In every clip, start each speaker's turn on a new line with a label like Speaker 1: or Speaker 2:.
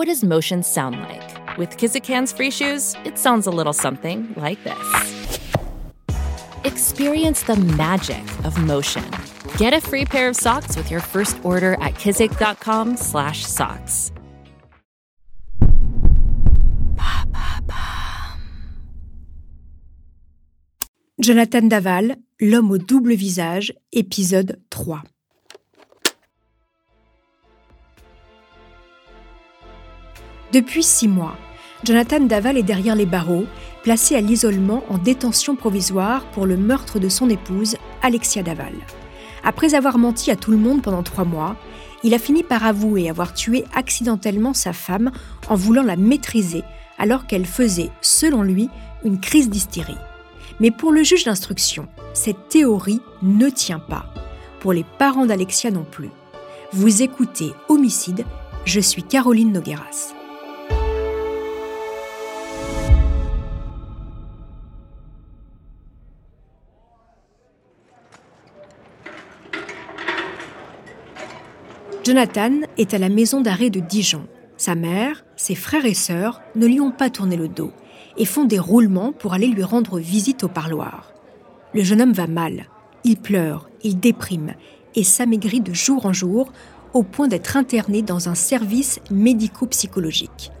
Speaker 1: What does motion sound like? With Kizikans free shoes, it sounds a little something like this. Experience the magic of motion. Get a free pair of socks with your first order at kizik.com/socks.
Speaker 2: Jonathan Daval, L'homme au double visage, épisode 3. Depuis six mois, Jonathan Daval est derrière les barreaux, placé à l'isolement en détention provisoire pour le meurtre de son épouse, Alexia Daval. Après avoir menti à tout le monde pendant trois mois, il a fini par avouer avoir tué accidentellement sa femme en voulant la maîtriser alors qu'elle faisait, selon lui, une crise d'hystérie. Mais pour le juge d'instruction, cette théorie ne tient pas. Pour les parents d'Alexia non plus. Vous écoutez Homicide, je suis Caroline Nogueras. Jonathan est à la maison d'arrêt de Dijon. Sa mère, ses frères et sœurs ne lui ont pas tourné le dos et font des roulements pour aller lui rendre visite au parloir. Le jeune homme va mal. Il pleure, il déprime et s'amaigrit de jour en jour au point d'être interné dans un service médico-psychologique.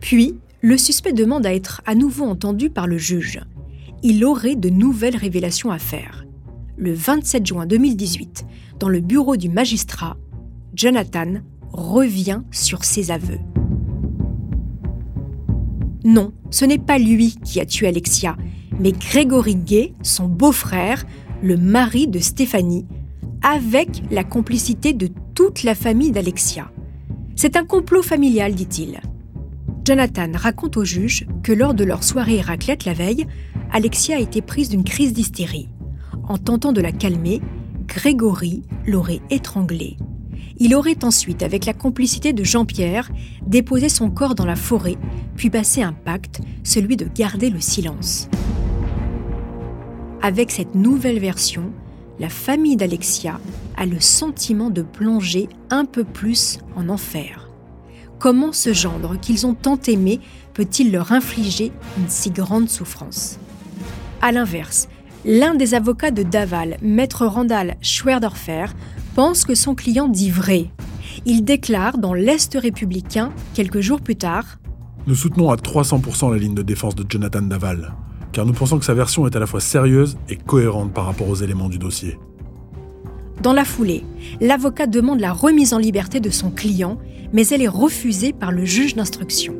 Speaker 2: Puis, le suspect demande à être à nouveau entendu par le juge. Il aurait de nouvelles révélations à faire. Le 27 juin 2018, dans le bureau du magistrat, Jonathan revient sur ses aveux. Non, ce n'est pas lui qui a tué Alexia, mais Grégory Gay, son beau-frère, le mari de Stéphanie, avec la complicité de toute la famille d'Alexia. C'est un complot familial, dit-il. Jonathan raconte au juge que lors de leur soirée raclette la veille, Alexia a été prise d'une crise d'hystérie. En tentant de la calmer, Grégory l'aurait étranglée. Il aurait ensuite, avec la complicité de Jean-Pierre, déposé son corps dans la forêt, puis passé un pacte, celui de garder le silence. Avec cette nouvelle version, la famille d'Alexia a le sentiment de plonger un peu plus en enfer. Comment ce gendre qu'ils ont tant aimé peut-il leur infliger une si grande souffrance? A l'inverse, L'un des avocats de Daval, maître Randall Schwerdorfer, pense que son client dit vrai. Il déclare dans l'Est républicain, quelques jours plus tard
Speaker 3: Nous soutenons à 300% la ligne de défense de Jonathan Daval, car nous pensons que sa version est à la fois sérieuse et cohérente par rapport aux éléments du dossier.
Speaker 2: Dans la foulée, l'avocat demande la remise en liberté de son client, mais elle est refusée par le juge d'instruction.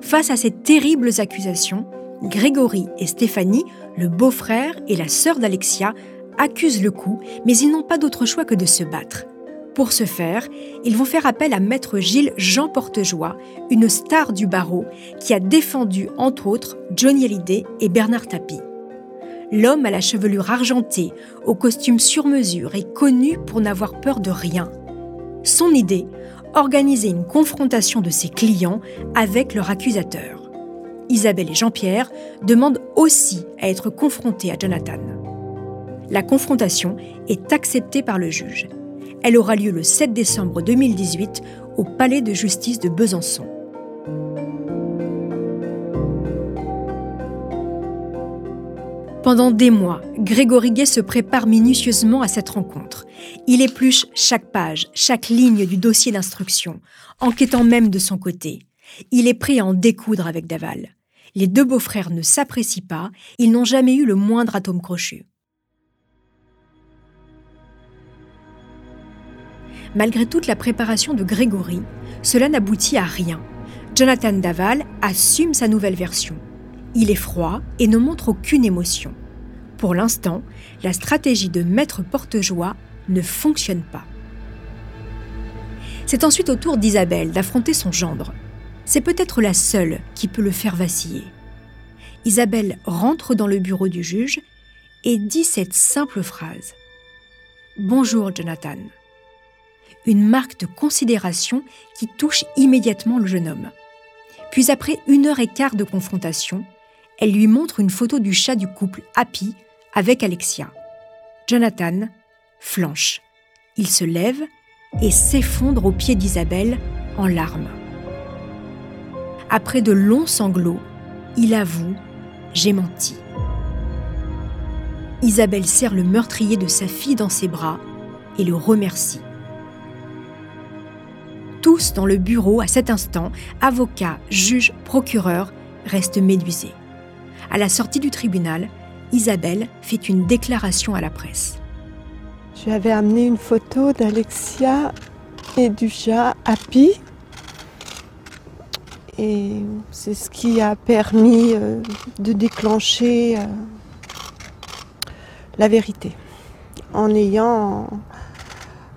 Speaker 2: Face à ces terribles accusations, Grégory et Stéphanie, le beau-frère et la sœur d'Alexia, accusent le coup, mais ils n'ont pas d'autre choix que de se battre. Pour ce faire, ils vont faire appel à maître Gilles Jean Portejoie, une star du barreau qui a défendu entre autres Johnny Hallyday et Bernard Tapie. L'homme à la chevelure argentée, au costume sur mesure, est connu pour n'avoir peur de rien. Son idée organiser une confrontation de ses clients avec leur accusateur. Isabelle et Jean-Pierre demandent aussi à être confrontés à Jonathan. La confrontation est acceptée par le juge. Elle aura lieu le 7 décembre 2018 au Palais de justice de Besançon. Pendant des mois, Grégory Gay se prépare minutieusement à cette rencontre. Il épluche chaque page, chaque ligne du dossier d'instruction, enquêtant même de son côté. Il est prêt à en découdre avec Daval. Les deux beaux-frères ne s'apprécient pas, ils n'ont jamais eu le moindre atome crochu. Malgré toute la préparation de Grégory, cela n'aboutit à rien. Jonathan Daval assume sa nouvelle version. Il est froid et ne montre aucune émotion. Pour l'instant, la stratégie de Maître Portejoie ne fonctionne pas. C'est ensuite au tour d'Isabelle d'affronter son gendre. C'est peut-être la seule qui peut le faire vaciller. Isabelle rentre dans le bureau du juge et dit cette simple phrase. Bonjour Jonathan. Une marque de considération qui touche immédiatement le jeune homme. Puis après une heure et quart de confrontation, elle lui montre une photo du chat du couple Happy avec Alexia. Jonathan flanche. Il se lève et s'effondre aux pieds d'Isabelle en larmes. Après de longs sanglots, il avoue J'ai menti. Isabelle serre le meurtrier de sa fille dans ses bras et le remercie. Tous dans le bureau à cet instant, avocats, juges, procureurs, restent médusés. À la sortie du tribunal, Isabelle fait une déclaration à la presse.
Speaker 4: Je avais amené une photo d'Alexia et du chat Happy. Et c'est ce qui a permis euh, de déclencher euh, la vérité. En ayant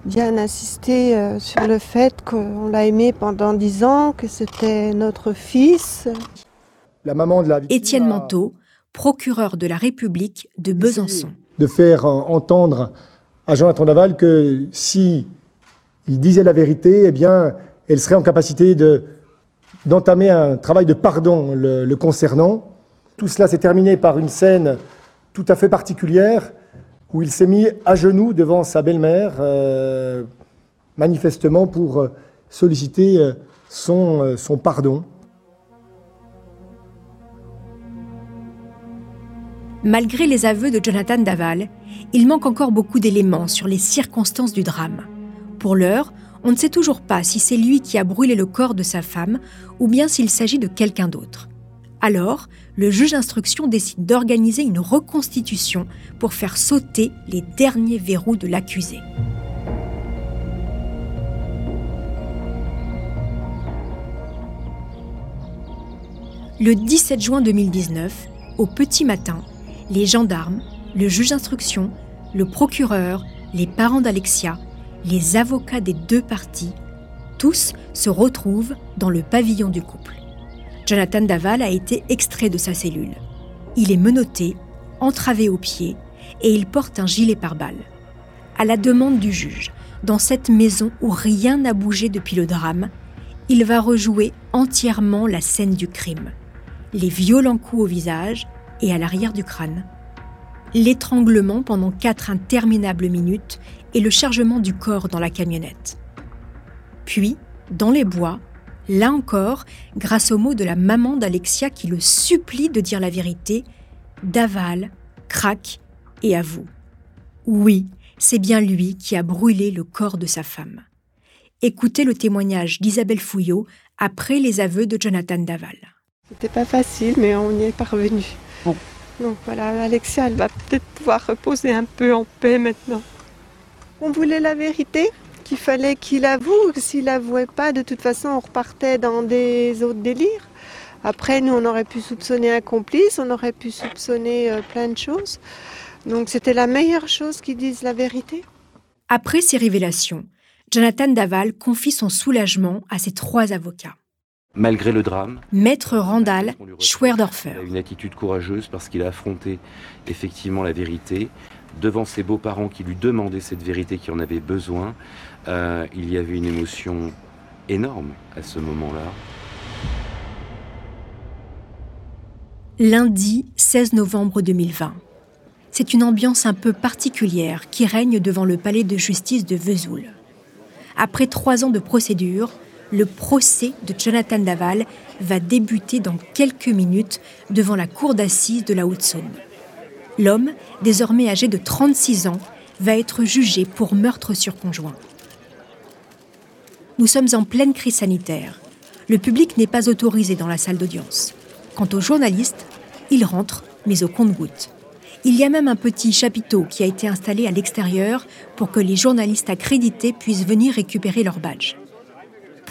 Speaker 4: bien insisté euh, sur le fait qu'on l'a aimé pendant dix ans, que c'était notre fils.
Speaker 2: La maman de la Étienne Manteau, procureur de la République de Besançon.
Speaker 5: De faire entendre à Jonathan Daval que si il disait la vérité, eh bien, elle serait en capacité de d'entamer un travail de pardon le concernant. Tout cela s'est terminé par une scène tout à fait particulière où il s'est mis à genoux devant sa belle-mère, euh, manifestement pour euh, solliciter euh, son, son pardon.
Speaker 2: Malgré les aveux de Jonathan Daval, il manque encore beaucoup d'éléments sur les circonstances du drame. Pour l'heure, on ne sait toujours pas si c'est lui qui a brûlé le corps de sa femme ou bien s'il s'agit de quelqu'un d'autre. Alors, le juge d'instruction décide d'organiser une reconstitution pour faire sauter les derniers verrous de l'accusé. Le 17 juin 2019, au petit matin, les gendarmes, le juge d'instruction, le procureur, les parents d'Alexia, les avocats des deux parties, tous se retrouvent dans le pavillon du couple. Jonathan Daval a été extrait de sa cellule. Il est menotté, entravé aux pieds, et il porte un gilet pare-balles. À la demande du juge, dans cette maison où rien n'a bougé depuis le drame, il va rejouer entièrement la scène du crime. Les violents coups au visage et à l'arrière du crâne. L'étranglement pendant quatre interminables minutes et le chargement du corps dans la camionnette. Puis, dans les bois, Là encore, grâce aux mots de la maman d'Alexia qui le supplie de dire la vérité, Daval craque et avoue. Oui, c'est bien lui qui a brûlé le corps de sa femme. Écoutez le témoignage d'Isabelle Fouillot après les aveux de Jonathan Daval.
Speaker 4: C'était pas facile, mais on y est parvenu. Donc voilà, Alexia, elle va peut-être pouvoir reposer un peu en paix maintenant. On voulait la vérité, qu'il fallait qu'il avoue. S'il n'avouait pas, de toute façon, on repartait dans des autres délires. Après, nous, on aurait pu soupçonner un complice, on aurait pu soupçonner euh, plein de choses. Donc, c'était la meilleure chose qu'ils disent la vérité.
Speaker 2: Après ces révélations, Jonathan Daval confie son soulagement à ses trois avocats.
Speaker 6: Malgré le drame,
Speaker 2: Maître Randall Schwerdorfer.
Speaker 6: Une attitude courageuse parce qu'il a affronté effectivement la vérité devant ses beaux-parents qui lui demandaient cette vérité qui en avait besoin. Euh, il y avait une émotion énorme à ce moment-là.
Speaker 2: Lundi 16 novembre 2020. C'est une ambiance un peu particulière qui règne devant le palais de justice de Vesoul. Après trois ans de procédure, le procès de Jonathan Daval va débuter dans quelques minutes devant la cour d'assises de la Haute-Saône. L'homme, désormais âgé de 36 ans, va être jugé pour meurtre sur conjoint. Nous sommes en pleine crise sanitaire. Le public n'est pas autorisé dans la salle d'audience. Quant aux journalistes, ils rentrent, mais au compte-gouttes. Il y a même un petit chapiteau qui a été installé à l'extérieur pour que les journalistes accrédités puissent venir récupérer leur badge.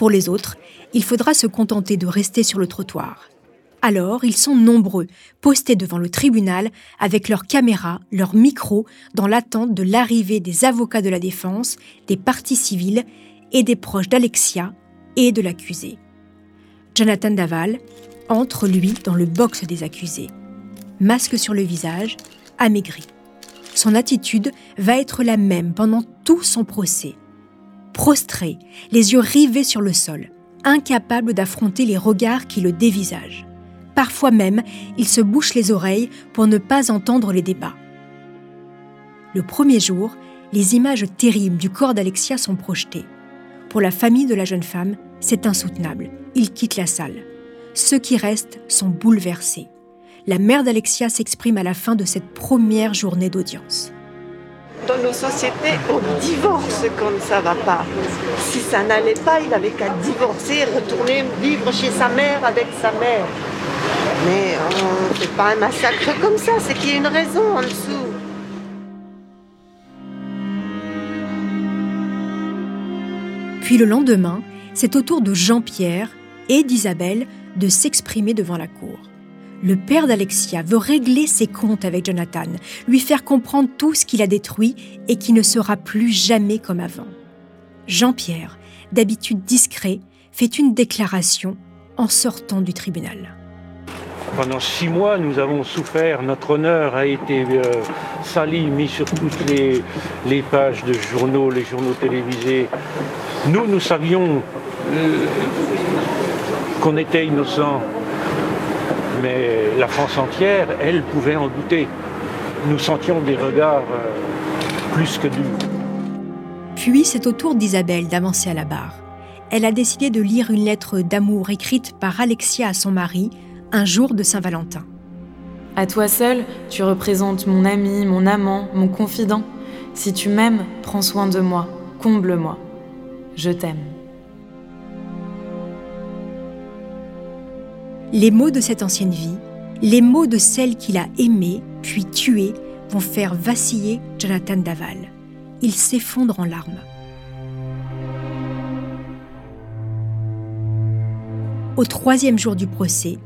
Speaker 2: Pour les autres, il faudra se contenter de rester sur le trottoir. Alors, ils sont nombreux, postés devant le tribunal avec leurs caméras, leurs micros, dans l'attente de l'arrivée des avocats de la défense, des parties civiles et des proches d'Alexia et de l'accusé. Jonathan Daval entre, lui, dans le box des accusés. Masque sur le visage, amaigri. Son attitude va être la même pendant tout son procès. Prostré, les yeux rivés sur le sol, incapable d'affronter les regards qui le dévisagent. Parfois même, il se bouche les oreilles pour ne pas entendre les débats. Le premier jour, les images terribles du corps d'Alexia sont projetées. Pour la famille de la jeune femme, c'est insoutenable. Il quitte la salle. Ceux qui restent sont bouleversés. La mère d'Alexia s'exprime à la fin de cette première journée d'audience.
Speaker 4: Dans nos sociétés, on divorce quand ça va pas. Si ça n'allait pas, il avait qu'à divorcer, retourner vivre chez sa mère avec sa mère. Mais on ne fait pas un massacre comme ça, c'est qu'il y a une raison en dessous.
Speaker 2: Puis le lendemain, c'est au tour de Jean-Pierre et d'Isabelle de s'exprimer devant la cour. Le père d'Alexia veut régler ses comptes avec Jonathan, lui faire comprendre tout ce qu'il a détruit et qui ne sera plus jamais comme avant. Jean-Pierre, d'habitude discret, fait une déclaration en sortant du tribunal.
Speaker 7: Pendant six mois, nous avons souffert. Notre honneur a été euh, sali, mis sur toutes les, pages de journaux, les journaux télévisés. Nous, nous savions euh, qu'on était innocents, mais la France entière, elle, pouvait en douter. Nous sentions des regards euh, plus que durs.
Speaker 2: Puis c'est au tour d'Isabelle d'avancer à la barre. Elle a décidé de lire une lettre d'amour écrite par Alexia à son mari un jour de Saint-Valentin.
Speaker 8: À toi seul, tu représentes mon ami, mon amant, mon confident. Si tu m'aimes, prends soin de moi, comble-moi. Je t'aime.
Speaker 2: Les mots de cette ancienne vie, les mots de celle qu'il a aimée puis tuée, vont faire vaciller Jonathan Daval. Il s'effondre en larmes. Au troisième jour du procès,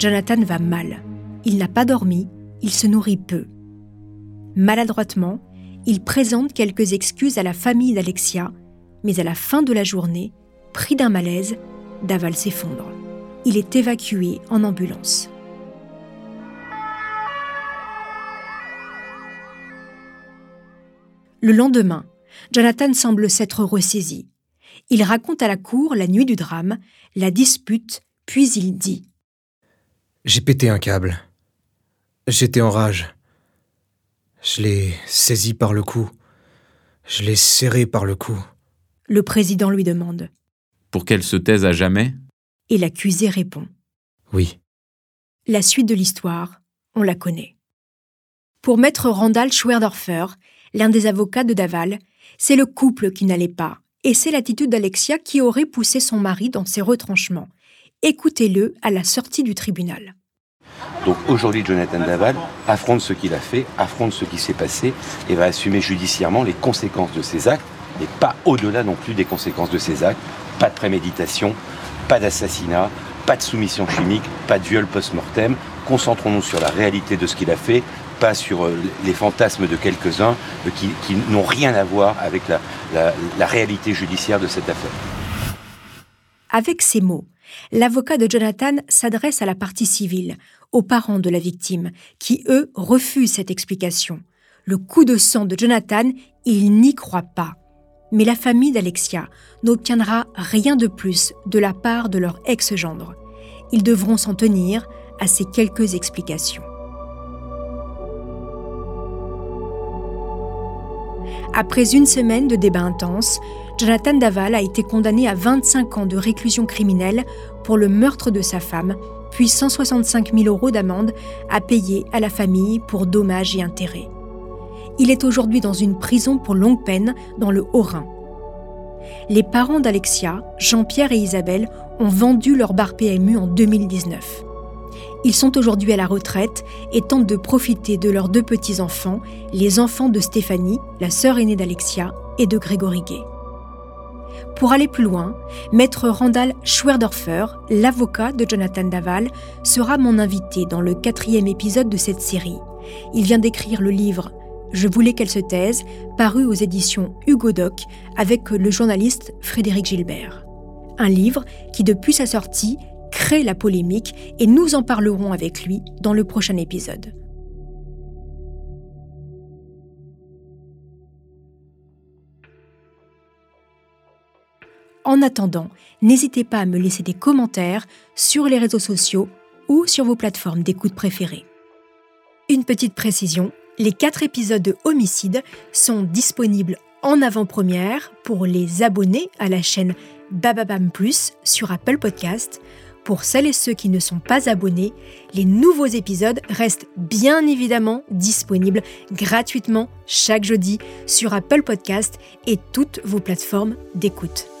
Speaker 2: Jonathan va mal. Il n'a pas dormi, il se nourrit peu. Maladroitement, il présente quelques excuses à la famille d'Alexia, mais à la fin de la journée, pris d'un malaise, Daval s'effondre. Il est évacué en ambulance. Le lendemain, Jonathan semble s'être ressaisi. Il raconte à la cour la nuit du drame, la dispute, puis il dit
Speaker 9: j'ai pété un câble. J'étais en rage. Je l'ai saisi par le cou. Je l'ai serré par le cou.
Speaker 2: Le président lui demande.
Speaker 10: Pour qu'elle se taise à jamais?
Speaker 2: Et l'accusé répond.
Speaker 9: Oui.
Speaker 2: La suite de l'histoire, on la connaît. Pour maître Randall Schwerdorfer, l'un des avocats de Daval, c'est le couple qui n'allait pas, et c'est l'attitude d'Alexia qui aurait poussé son mari dans ses retranchements, Écoutez-le à la sortie du tribunal.
Speaker 6: Donc aujourd'hui, Jonathan Daval affronte ce qu'il a fait, affronte ce qui s'est passé et va assumer judiciairement les conséquences de ses actes, et pas au-delà non plus des conséquences de ses actes. Pas de préméditation, pas d'assassinat, pas de soumission chimique, pas de viol post-mortem. Concentrons-nous sur la réalité de ce qu'il a fait, pas sur euh, les fantasmes de quelques-uns euh, qui, n'ont rien à voir avec la réalité judiciaire de cette affaire.
Speaker 2: Avec ces mots, l'avocat de Jonathan s'adresse à la partie civile, aux parents de la victime, qui, eux, refusent cette explication. Le coup de sang de Jonathan, ils n'y croient pas. Mais la famille d'Alexia n'obtiendra rien de plus de la part de leur ex-gendre. Ils devront s'en tenir à ces quelques explications. Après une semaine de débats intenses, Jonathan Daval a été condamné à 25 ans de réclusion criminelle pour le meurtre de sa femme, puis 165 000 euros d'amende à payer à la famille pour dommages et intérêts. Il est aujourd'hui dans une prison pour longue peine dans le Haut-Rhin. Les parents d'Alexia, Jean-Pierre et Isabelle, ont vendu leur bar PMU en 2019. Ils sont aujourd'hui à la retraite et tentent de profiter de leurs deux petits-enfants, les enfants de Stéphanie, la sœur aînée d'Alexia, et de Grégory Gay. Pour aller plus loin, maître Randall Schwerdorfer, l'avocat de Jonathan Daval, sera mon invité dans le quatrième épisode de cette série. Il vient d'écrire le livre Je voulais qu'elle se taise, paru aux éditions Hugo Doc avec le journaliste Frédéric Gilbert. Un livre qui, depuis sa sortie, crée la polémique et nous en parlerons avec lui dans le prochain épisode. En attendant, n'hésitez pas à me laisser des commentaires sur les réseaux sociaux ou sur vos plateformes d'écoute préférées. Une petite précision, les quatre épisodes de Homicide sont disponibles en avant-première pour les abonnés à la chaîne Bababam Plus sur Apple Podcast. Pour celles et ceux qui ne sont pas abonnés, les nouveaux épisodes restent bien évidemment disponibles gratuitement chaque jeudi sur Apple Podcast et toutes vos plateformes d'écoute.